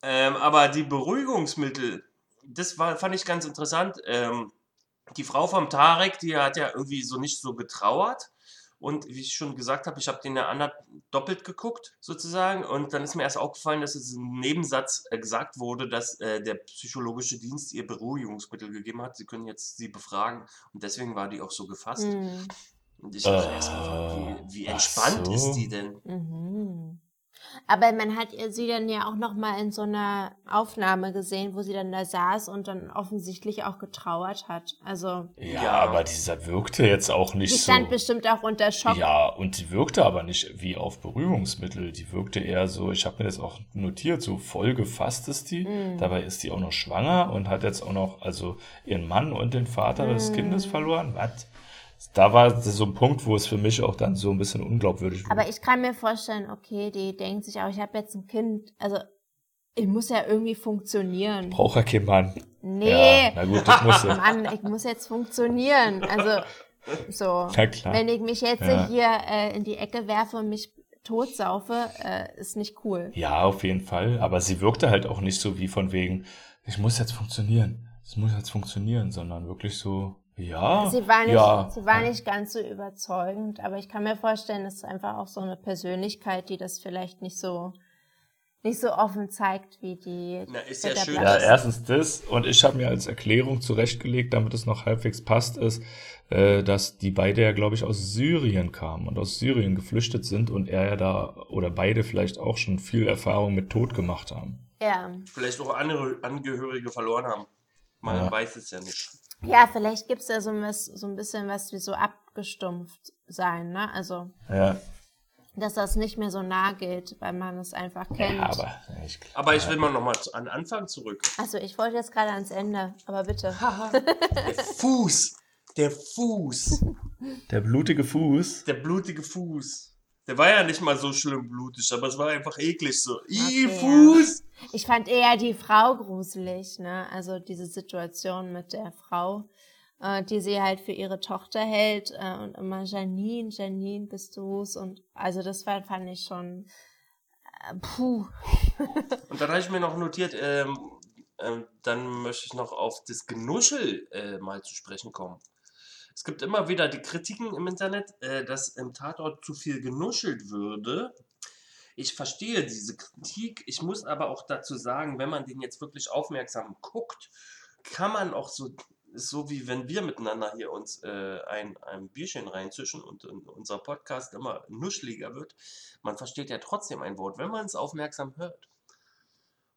Ähm, aber die Beruhigungsmittel, das war, fand ich ganz interessant. Ähm, die Frau vom Tarek, die hat ja irgendwie so nicht so getrauert. Und wie ich schon gesagt habe, ich habe den ja ander doppelt geguckt, sozusagen. Und dann ist mir erst aufgefallen, dass es im Nebensatz äh, gesagt wurde, dass äh, der psychologische Dienst ihr Beruhigungsmittel gegeben hat. Sie können jetzt sie befragen. Und deswegen war die auch so gefasst. Hm. Und ich dachte Äh, erstmal, wie, wie ach entspannt so. ist die denn? Mhm. Aber man hat ihr- sie dann ja auch noch mal in so einer Aufnahme gesehen, wo sie dann da saß und dann offensichtlich auch getrauert hat. Also Ja, Ja. aber dieser wirkte jetzt auch nicht die so. stand bestimmt auch unter Schock. Ja, und die wirkte aber nicht wie auf Beruhigungsmittel. Die wirkte eher so, ich habe mir das auch notiert, so voll gefasst ist die. Mhm. Dabei ist die auch noch schwanger und hat jetzt auch noch also ihren Mann und den Vater des Mhm. Kindes verloren. Was? Da war so ein Punkt, wo es für mich auch dann so ein bisschen unglaubwürdig Aber ich kann mir vorstellen, okay, die denkt sich auch, ich habe jetzt ein Kind. Also ich muss ja irgendwie funktionieren. braucht ja kein Mann. Nee, Ja, na gut, das muss. Mann, ich muss jetzt funktionieren. Also so, Na klar. wenn ich mich jetzt Ja. hier äh, in die Ecke werfe und mich totsaufe, äh, ist nicht cool. Ja, auf jeden Fall. Aber sie wirkte halt auch nicht so wie von wegen, ich muss jetzt funktionieren. Es muss jetzt funktionieren, sondern wirklich so, ja. Sie war nicht, ja, sie war nicht ganz so überzeugend, aber ich kann mir vorstellen, das ist einfach auch so eine Persönlichkeit, die das vielleicht nicht so nicht so offen zeigt wie die. Na, ist ja schön, Ja, erstens das und ich habe mir als Erklärung zurechtgelegt, damit es noch halbwegs passt, ist, äh, dass die beide ja, glaube ich, aus Syrien kamen und aus Syrien geflüchtet sind und er ja da oder beide vielleicht auch schon viel Erfahrung mit Tod gemacht haben. Ja. Vielleicht auch andere Angehörige verloren haben. Man Ja. weiß es ja nicht. Ja, vielleicht gibt's da so, was, so ein bisschen was wie so abgestumpft sein, ne? Also, Ja, dass das nicht mehr so nah geht, weil man es einfach kennt. ja aber ich, Aber ich will mal nochmal an Anfang zurück. Also, ich wollte jetzt gerade ans Ende, aber bitte. Der Fuß. Der Fuß. der blutige Fuß. Der blutige Fuß. Der war ja nicht mal so schlimm blutig, aber es war einfach eklig so. Ih, Okay, Fuß! Ich fand eher die Frau gruselig, ne? Also diese Situation mit der Frau, äh, die sie halt für ihre Tochter hält äh, und immer Janine, Janine, bist du's? Und also das war, fand ich schon äh, puh. Und dann habe ich mir noch notiert, ähm, ähm, dann möchte ich noch auf das Genuschel äh, mal zu sprechen kommen. Es gibt immer wieder die Kritiken im Internet, äh, dass im Tatort zu viel genuschelt würde. Ich verstehe diese Kritik. Ich muss aber auch dazu sagen, wenn man den jetzt wirklich aufmerksam guckt, kann man auch so, so wie wenn wir miteinander hier uns äh, ein, ein Bierchen reinzischen und, und unser Podcast immer nuscheliger wird, man versteht ja trotzdem ein Wort, wenn man es aufmerksam hört.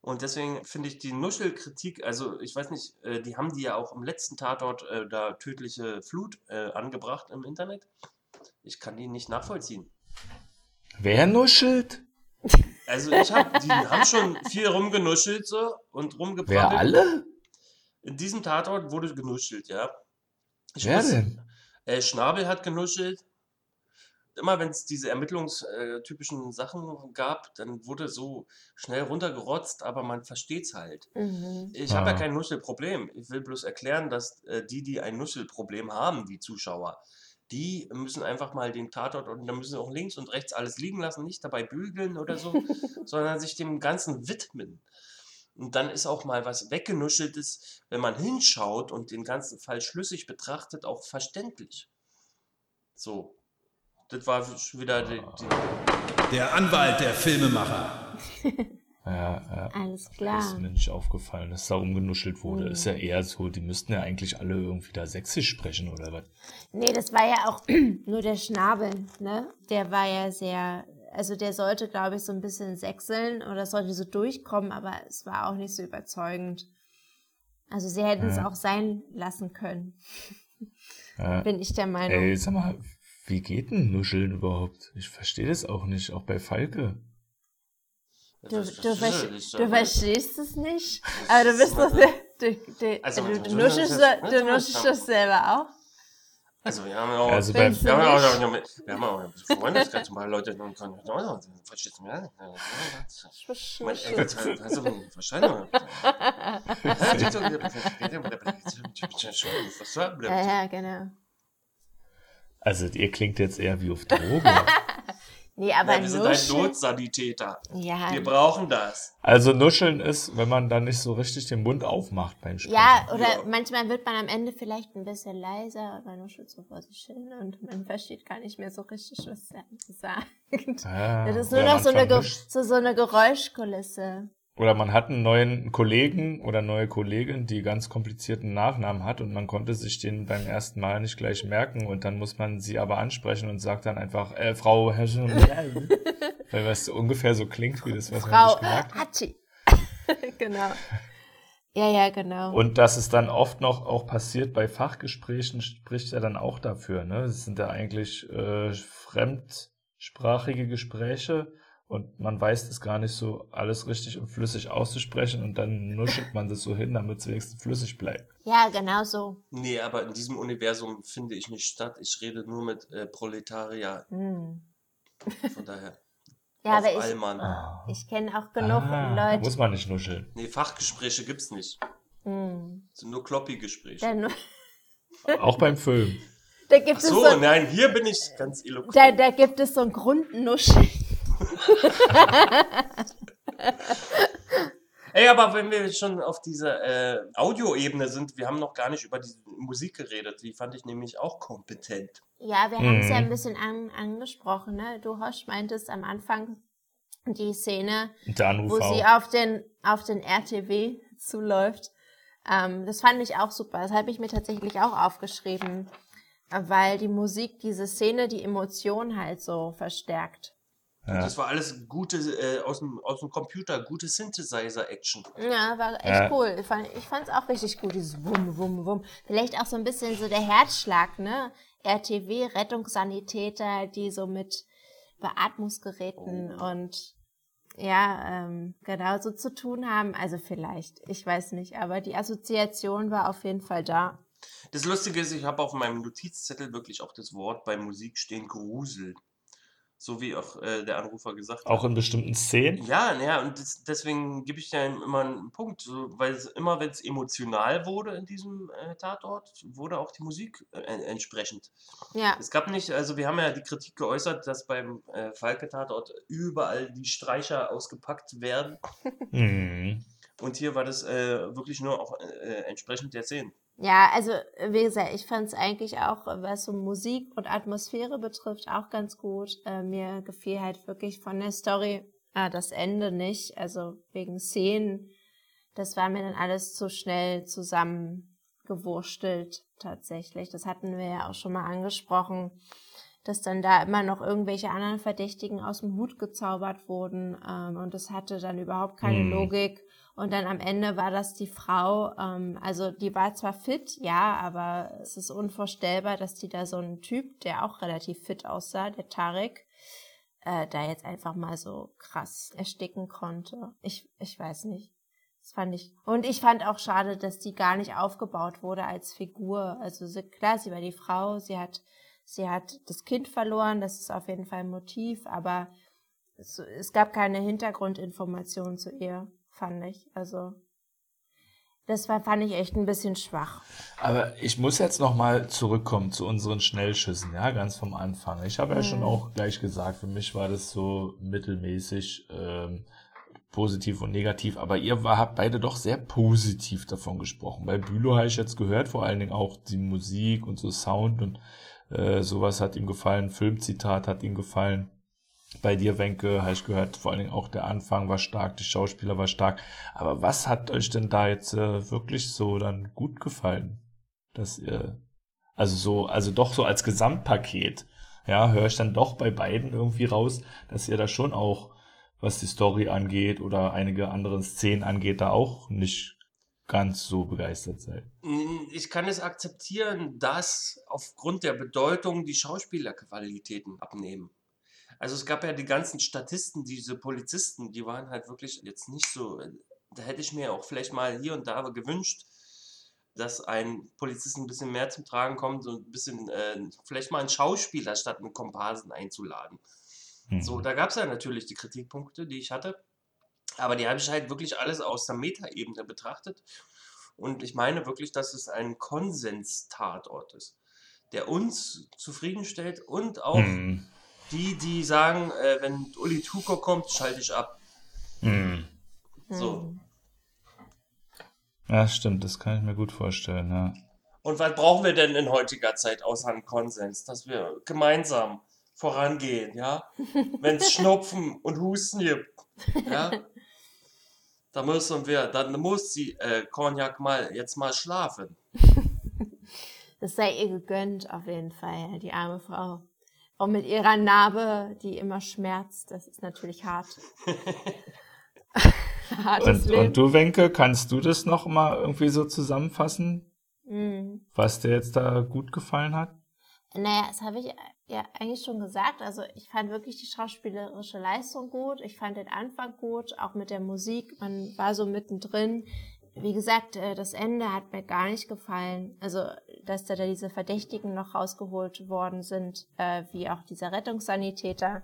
Und deswegen finde ich die Nuschelkritik, also ich weiß nicht, äh, die haben die ja auch im letzten Tatort äh, da tödliche Flut äh, angebracht im Internet. Ich kann die nicht nachvollziehen. Wer nuschelt? Also ich habe, die haben schon viel rumgenuschelt so und Wer rumgebracht. alle? In diesem Tatort wurde genuschelt, ja. Ich Wer muss- denn? Äh, Schnabel hat genuschelt. Immer wenn es diese ermittlungstypischen Sachen gab, dann wurde so schnell runtergerotzt, aber man versteht's halt. Mhm. Ich habe ja Ah. kein Nuschelproblem. Ich will bloß erklären, dass äh, die, die ein Nuschelproblem haben, die Zuschauer, die müssen einfach mal den Tatort und dann müssen sie auch links und rechts alles liegen lassen, nicht dabei bügeln oder so, sondern sich dem Ganzen widmen. Und dann ist auch mal was weggenuscheltes, wenn man hinschaut und den ganzen Fall schlüssig betrachtet, auch verständlich. So. Das war schon wieder die, die Der Anwalt der Filmemacher. Ja, ja. Alles Das ist klar. mir nicht aufgefallen, dass da rumgenuschelt wurde. Mhm. Ist ja eher so, die müssten ja eigentlich alle irgendwie da sächsisch sprechen oder was? Nee, das war ja auch nur der Schnabel, ne? Der war ja sehr, also der sollte, glaube ich, so ein bisschen sechseln oder sollte so durchkommen, aber es war auch nicht so überzeugend. Also sie hätten es Ja. auch sein lassen können, Ja. bin ich der Meinung. Ey, sag mal, wie geht denn Nuscheln überhaupt? Ich verstehe das auch nicht, auch bei Falke. Du, Das- du, das- verste- das- du verstehst es nicht, aber du bist doch der, du, du, Also, du, das- du nuschelst, das- du nuschelst das selber auch. Also wir haben ja auch, Also wir, beim- Findest haben ja auch, nicht? wir haben, wir haben auch ein bisschen Freundeskreis, zum Beispiel Leute, die können, oh, verstehst du mir? Mein Enkel, also, wahrscheinlich. Ja, ja, genau. Also ihr klingt jetzt eher wie auf Droge. Nee, aber Ja, wir sind ein Nuscheln, Notsanitäter. ja, Wir brauchen das. also Nuscheln ist, wenn man dann nicht so richtig den Mund aufmacht beim Sprechen. Ja, oder Ja. manchmal wird man am Ende vielleicht ein bisschen leiser, aber nur schon so vor sich hin und man versteht gar nicht mehr so richtig, was er sagt. Ah, das ist nur noch so eine, so, so eine Geräuschkulisse. Oder man hat einen neuen Kollegen oder neue Kollegin, die ganz komplizierten Nachnamen hat und man konnte sich den beim ersten Mal nicht gleich merken und dann muss man sie aber ansprechen und sagt dann einfach, äh, Frau Herrchen, weil was ungefähr so klingt wie das, was man Frau sich gemerkt hat. Hatschi. genau. Ja, ja, genau. Und dass es dann oft noch auch passiert bei Fachgesprächen, spricht ja dann auch dafür. Ne? Es sind ja eigentlich äh, fremdsprachige Gespräche und man weiß das gar nicht so alles richtig und flüssig auszusprechen und dann nuschelt man das so hin, damit es wenigstens flüssig bleibt. ja, genau so. Nee, aber in diesem Universum finde ich nicht statt. Ich rede nur mit äh, Proletarier. Hm. Von daher. Ja, auf aber ich, Allmann. ich kenne auch genug Ah, Leute. Muss man nicht nuscheln. Nee, Fachgespräche gibt's nicht. Hm. Es sind nur Kloppi-Gespräche. Da, Auch beim Film. da gibt Ach es so, so, nein, hier bin ich ganz eloquent. da, da gibt es so ein Grundnuscheln. Ey, aber wenn wir schon auf dieser äh, Audioebene sind, wir haben noch gar nicht über die Musik geredet. Die fand ich nämlich auch kompetent. Ja, wir haben es ja Mhm. ein bisschen an, angesprochen. Ne? Du, Hosch, meintest am Anfang die Szene, wo sie auf den, auf den RTW zuläuft. Ähm, das fand ich auch super. Das habe ich mir tatsächlich auch aufgeschrieben, weil die Musik diese Szene, die Emotion halt so verstärkt. Ja. Das war alles gute, äh, aus, dem, aus dem Computer, gute Synthesizer-Action. Ja, war echt Ja. cool. Ich fand ich fand's auch richtig gut, dieses Wum, Wum, Wum. Vielleicht auch so ein bisschen so der Herzschlag, ne? RTW, Rettungssanitäter, die so mit Beatmungsgeräten Oh. und ja, ähm, genau so zu tun haben. Also vielleicht, ich weiß nicht, aber die Assoziation war auf jeden Fall da. Das Lustige ist, ich habe auf meinem Notizzettel wirklich auch das Wort bei Musik stehen, Grusel. So wie auch äh, der Anrufer gesagt hat. Auch in bestimmten Szenen. Ja, naja, und das, deswegen gebe ich da immer einen Punkt, so, weil es immer, wenn es emotional wurde in diesem äh, Tatort, wurde auch die Musik äh, entsprechend. Ja, Es gab nicht, also wir haben ja die Kritik geäußert, dass beim äh, Falke-Tatort überall die Streicher ausgepackt werden. Mhm. Und hier war das äh, wirklich nur auch äh, entsprechend der Szenen. Ja, also wie gesagt, ich fand es eigentlich auch, was so Musik und Atmosphäre betrifft, auch ganz gut. Äh, mir gefiel halt wirklich von der Story äh, das Ende nicht, also wegen Szenen. Das war mir dann alles zu schnell zusammengewurstelt tatsächlich. Das hatten wir ja auch schon mal angesprochen, dass dann da immer noch irgendwelche anderen Verdächtigen aus dem Hut gezaubert wurden ähm, und das hatte dann überhaupt keine Hm. Logik. Und dann am Ende war das die Frau, ähm, also die war zwar fit, ja, aber es ist unvorstellbar, dass die da so einen Typ, der auch relativ fit aussah, der Tarek, äh, da jetzt einfach mal so krass ersticken konnte. Ich, ich weiß nicht. Das fand ich. Und ich fand auch schade, dass die gar nicht aufgebaut wurde als Figur. Also sie, klar, sie war die Frau, sie hat, sie hat das Kind verloren, das ist auf jeden Fall ein Motiv, aber es, es gab keine Hintergrundinformationen zu ihr, fand ich. Also das war, fand ich echt ein bisschen schwach. Aber ich muss jetzt nochmal zurückkommen zu unseren Schnellschüssen, ja, ganz vom Anfang. Ich habe ja schon Mhm. auch gleich gesagt, für mich war das so mittelmäßig ähm, positiv und negativ, aber ihr war, habt beide doch sehr positiv davon gesprochen. Bei Bülow habe ich jetzt gehört, vor allen Dingen auch die Musik und so Sound und äh, sowas hat ihm gefallen, Filmzitat hat ihm gefallen. Bei dir, Wenke, habe ich gehört, vor allen Dingen auch der Anfang war stark, die Schauspieler war stark. Aber was hat euch denn da jetzt äh, wirklich so dann gut gefallen? Dass ihr, also so, also doch so als Gesamtpaket, ja, höre ich dann doch bei beiden irgendwie raus, dass ihr da schon auch, was die Story angeht oder einige andere Szenen angeht, da auch nicht ganz so begeistert seid. Ich kann es akzeptieren, dass aufgrund der Bedeutung die Schauspielerqualitäten abnehmen. Also es gab ja die ganzen Statisten, diese Polizisten, die waren halt wirklich jetzt nicht so. Da hätte ich mir auch vielleicht mal hier und da gewünscht, dass ein Polizist ein bisschen mehr zum Tragen kommt, so ein bisschen, äh, vielleicht mal einen Schauspieler statt einen Komparsen einzuladen. Hm. So, da gab es ja natürlich die Kritikpunkte, die ich hatte. Aber die habe ich halt wirklich alles aus der Metaebene betrachtet. Und ich meine wirklich, dass es ein Konsens-Tatort ist, der uns zufriedenstellt und auch Hm. Die, die sagen, äh, wenn Uli Tuko kommt, schalte ich ab. Hm. So. Hm. Ja, stimmt, das kann ich mir gut vorstellen, ja. Und was brauchen wir denn in heutiger Zeit außer einem Konsens? Dass wir gemeinsam vorangehen, ja? Wenn es Schnupfen und Husten gibt, ja? Da müssen wir, dann muss sie äh, Cognac mal jetzt mal schlafen. Das sei ihr gegönnt, auf jeden Fall, die arme Frau. Und mit ihrer Narbe, die immer schmerzt, das ist natürlich hart. Hartes und, Leben. und du, Wenke, kannst du das noch mal irgendwie so zusammenfassen, mhm. was dir jetzt da gut gefallen hat? Naja, das habe ich ja eigentlich schon gesagt. Also ich fand wirklich die schauspielerische Leistung gut. Ich fand den Anfang gut, auch mit der Musik. Man war so mittendrin. Wie gesagt, äh, das Ende hat mir gar nicht gefallen. Also, dass da diese Verdächtigen noch rausgeholt worden sind, äh, wie auch dieser Rettungssanitäter.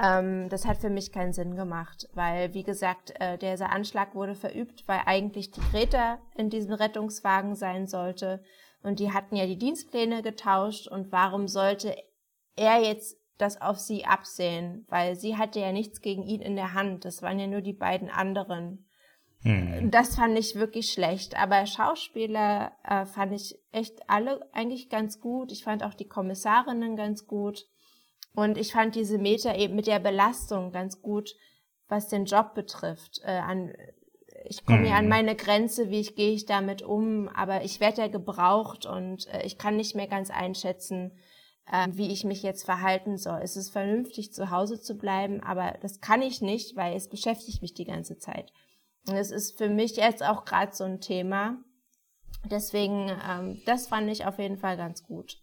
Ähm, das hat für mich keinen Sinn gemacht, weil, wie gesagt, äh, dieser Anschlag wurde verübt, weil eigentlich die Greta in diesem Rettungswagen sein sollte. Und die hatten ja die Dienstpläne getauscht. Und warum sollte er jetzt das auf sie absehen? Weil sie hatte ja nichts gegen ihn in der Hand. Das waren ja nur die beiden anderen. Hm. Das fand ich wirklich schlecht. Aber Schauspieler äh, fand ich echt alle eigentlich ganz gut. Ich fand auch die Kommissarinnen ganz gut. Und ich fand diese Meter eben mit der Belastung ganz gut, was den Job betrifft. Äh, an, ich komme ja an mhm. meine Grenze, wie ich gehe ich damit um, aber ich werde ja gebraucht und äh, ich kann nicht mehr ganz einschätzen, äh, wie ich mich jetzt verhalten soll. Es ist vernünftig, zu Hause zu bleiben, aber das kann ich nicht, weil es beschäftigt mich die ganze Zeit. Und es ist für mich jetzt auch gerade so ein Thema. Deswegen, ähm, das fand ich auf jeden Fall ganz gut.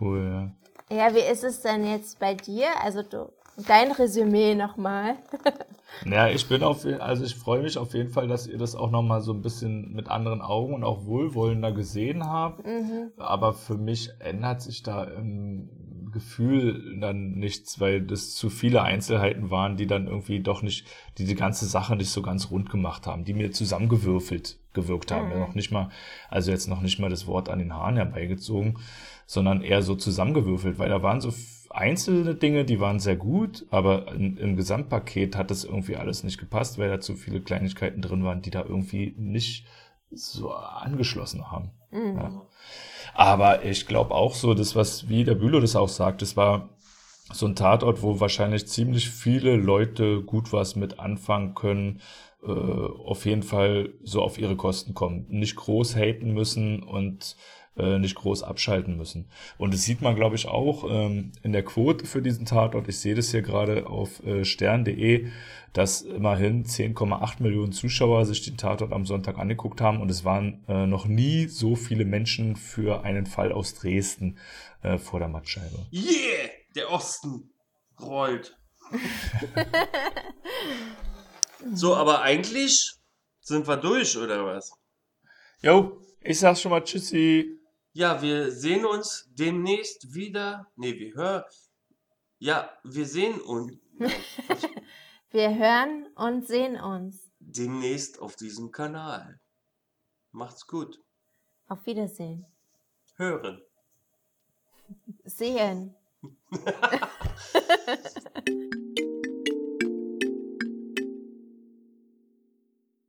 Cool, ja. Ja, wie ist es denn jetzt bei dir? Also du, dein Resümee nochmal. ja, ich bin auf, also ich freue mich auf jeden Fall, dass ihr das auch nochmal so ein bisschen mit anderen Augen und auch wohlwollender gesehen habt. Mhm. Aber für mich ändert sich da im Gefühl dann nichts, weil das zu viele Einzelheiten waren, die dann irgendwie doch nicht, die die ganze Sache nicht so ganz rund gemacht haben, die mir zusammengewürfelt gewirkt haben. Mhm. noch nicht mal, also jetzt noch nicht mal das Wort an den Haaren herbeigezogen sondern eher so zusammengewürfelt, weil da waren so einzelne Dinge, die waren sehr gut, aber in, im Gesamtpaket hat das irgendwie alles nicht gepasst, weil da zu viele Kleinigkeiten drin waren, die da irgendwie nicht so angeschlossen haben. Mhm. Ja. Aber ich glaube auch so, das, was, wie der Bülow das auch sagt, das war so ein Tatort, wo wahrscheinlich ziemlich viele Leute gut was mit anfangen können, äh, auf jeden Fall so auf ihre Kosten kommen, nicht groß haten müssen und äh, nicht groß abschalten müssen. Und das sieht man, glaube ich, auch ähm, in der Quote für diesen Tatort. Ich sehe das hier gerade auf äh, stern.de, dass immerhin 10,8 Millionen Zuschauer sich den Tatort am Sonntag angeguckt haben und es waren äh, noch nie so viele Menschen für einen Fall aus Dresden äh, vor der Mattscheibe. Yeah! Der Osten rollt. so, aber eigentlich sind wir durch, oder was? Jo, ich sag schon mal Tschüssi. Ja, wir sehen uns demnächst wieder. Ne, wir hören. Ja, wir sehen uns. wir hören und sehen uns. Demnächst auf diesem Kanal. Macht's gut. Auf Wiedersehen. Hören. Sehen.